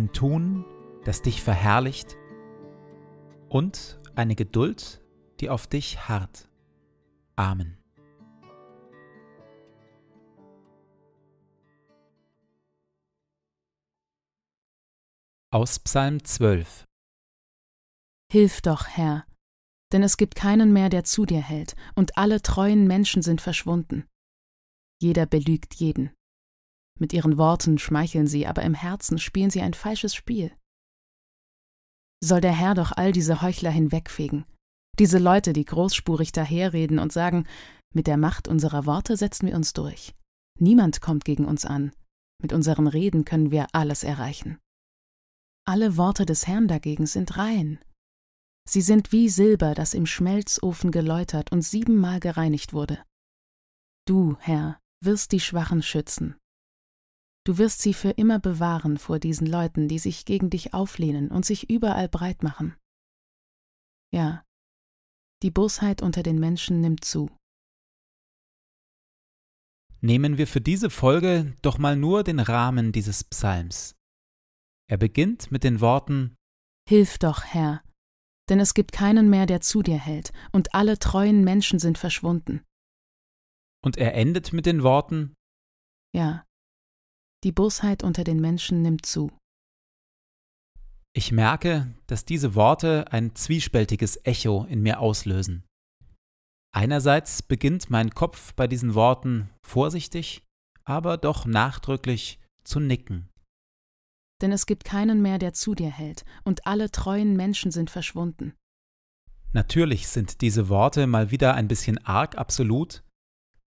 ein Tun, das dich verherrlicht und eine Geduld, die auf dich harrt. Amen. Aus Psalm 12 Hilf doch, Herr, denn es gibt keinen mehr, der zu dir hält, und alle treuen Menschen sind verschwunden. Jeder belügt jeden. Mit ihren Worten schmeicheln sie, aber im Herzen spielen sie ein falsches Spiel. Soll der Herr doch all diese Heuchler hinwegfegen, diese Leute, die großspurig daherreden und sagen, mit der Macht unserer Worte setzen wir uns durch. Niemand kommt gegen uns an. Mit unseren Reden können wir alles erreichen. Alle Worte des Herrn dagegen sind rein. Sie sind wie Silber, das im Schmelzofen geläutert und siebenmal gereinigt wurde. Du, Herr, wirst die Schwachen schützen, Du wirst sie für immer bewahren vor diesen Leuten, die sich gegen dich auflehnen und sich überall breit machen. Ja, die Bosheit unter den Menschen nimmt zu. Nehmen wir für diese Folge doch mal nur den Rahmen dieses Psalms. Er beginnt mit den Worten Hilf doch, Herr, denn es gibt keinen mehr, der zu dir hält, und alle treuen Menschen sind verschwunden. Und er endet mit den Worten Ja, die Bosheit unter den Menschen nimmt zu. Ich merke, dass diese Worte ein zwiespältiges Echo in mir auslösen. Einerseits beginnt mein Kopf bei diesen Worten vorsichtig, aber doch nachdrücklich zu nicken. Denn es gibt keinen mehr, der zu dir hält, und alle treuen Menschen sind verschwunden. Natürlich sind diese Worte mal wieder ein bisschen arg absolut,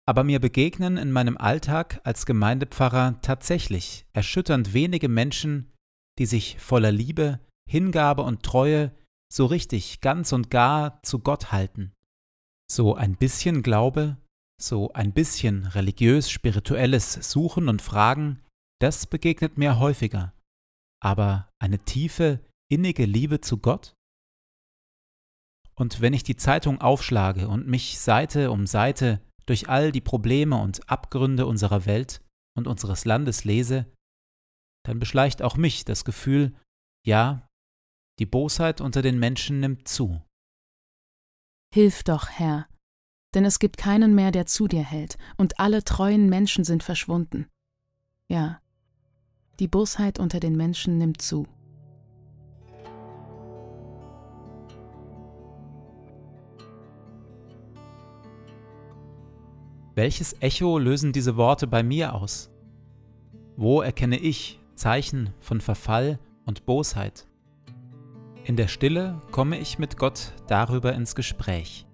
aber mir begegnen in meinem Alltag als Gemeindepfarrer tatsächlich erschütternd wenige Menschen, die sich voller Liebe, Hingabe und Treue so richtig ganz und gar zu Gott halten. So ein bisschen Glaube, so ein bisschen religiös-spirituelles Suchen und Fragen, das begegnet mir häufiger. Aber eine tiefe, innige Liebe zu Gott? Und wenn ich die Zeitung aufschlage und mich Seite um Seite durch all die Probleme und Abgründe unserer Welt und unseres Landes lese, dann beschleicht auch mich das Gefühl, ja, die Bosheit unter den Menschen nimmt zu. Hilf doch, Herr, denn es gibt keinen mehr, der zu dir hält, und alle treuen Menschen sind verschwunden. Ja, die Bosheit unter den Menschen nimmt zu. Welches Echo lösen diese Worte bei mir aus? Wo erkenne ich Zeichen von Verfall und Bosheit? In der Stille komme ich mit Gott darüber ins Gespräch.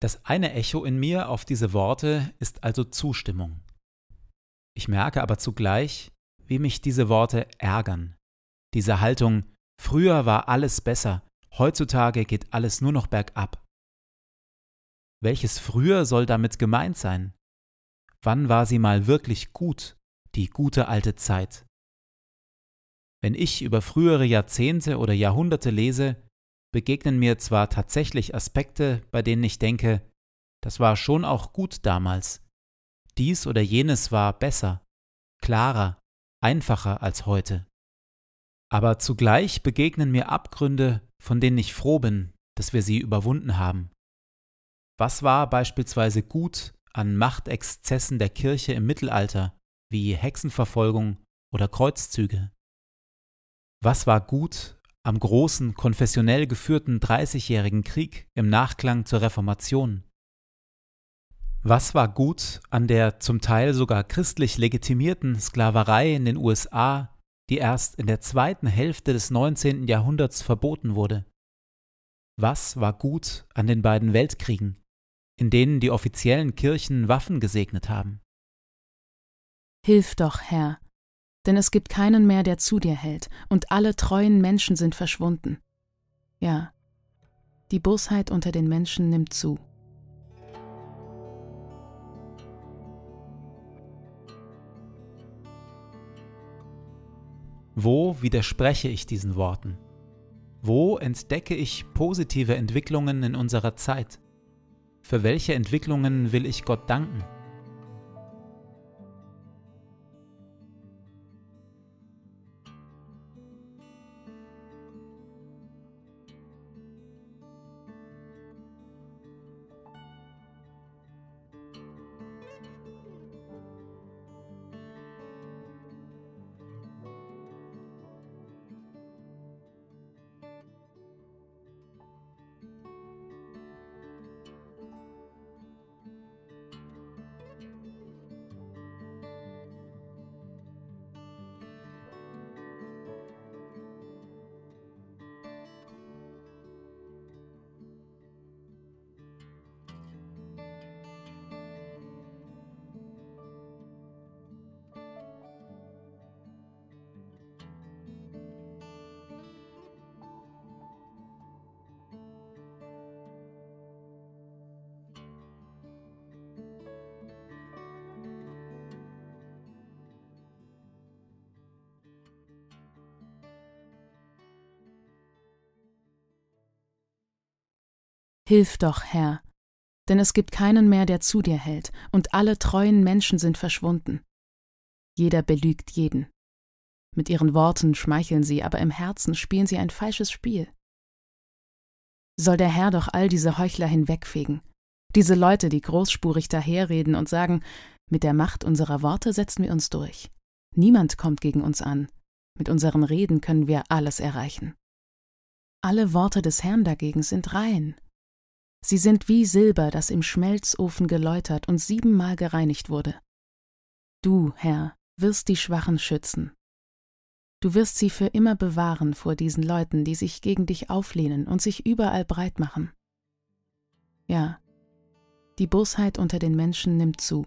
Das eine Echo in mir auf diese Worte ist also Zustimmung. Ich merke aber zugleich, wie mich diese Worte ärgern. Diese Haltung, früher war alles besser, heutzutage geht alles nur noch bergab. Welches früher soll damit gemeint sein? Wann war sie mal wirklich gut, die gute alte Zeit? Wenn ich über frühere Jahrzehnte oder Jahrhunderte lese, begegnen mir zwar tatsächlich Aspekte, bei denen ich denke, das war schon auch gut damals. Dies oder jenes war besser, klarer, einfacher als heute. Aber zugleich begegnen mir Abgründe, von denen ich froh bin, dass wir sie überwunden haben. Was war beispielsweise gut an Machtexzessen der Kirche im Mittelalter, wie Hexenverfolgung oder Kreuzzüge? Was war gut am großen, konfessionell geführten Dreißigjährigen Krieg im Nachklang zur Reformation. Was war gut an der zum Teil sogar christlich legitimierten Sklaverei in den USA, die erst in der zweiten Hälfte des 19. Jahrhunderts verboten wurde? Was war gut an den beiden Weltkriegen, in denen die offiziellen Kirchen Waffen gesegnet haben? Hilf doch, Herr, denn es gibt keinen mehr, der zu dir hält, und alle treuen Menschen sind verschwunden. Ja, die Bosheit unter den Menschen nimmt zu. Wo widerspreche ich diesen Worten? Wo entdecke ich positive Entwicklungen in unserer Zeit? Für welche Entwicklungen will ich Gott danken? Hilf doch, Herr, denn es gibt keinen mehr, der zu dir hält, und alle treuen Menschen sind verschwunden. Jeder belügt jeden. Mit ihren Worten schmeicheln sie, aber im Herzen spielen sie ein falsches Spiel. Soll der Herr doch all diese Heuchler hinwegfegen, diese Leute, die großspurig daherreden und sagen, mit der Macht unserer Worte setzen wir uns durch. Niemand kommt gegen uns an. Mit unseren Reden können wir alles erreichen. Alle Worte des Herrn dagegen sind rein, Sie sind wie Silber, das im Schmelzofen geläutert und siebenmal gereinigt wurde. Du, Herr, wirst die Schwachen schützen. Du wirst sie für immer bewahren vor diesen Leuten, die sich gegen dich auflehnen und sich überall breit machen. Ja, die Bosheit unter den Menschen nimmt zu.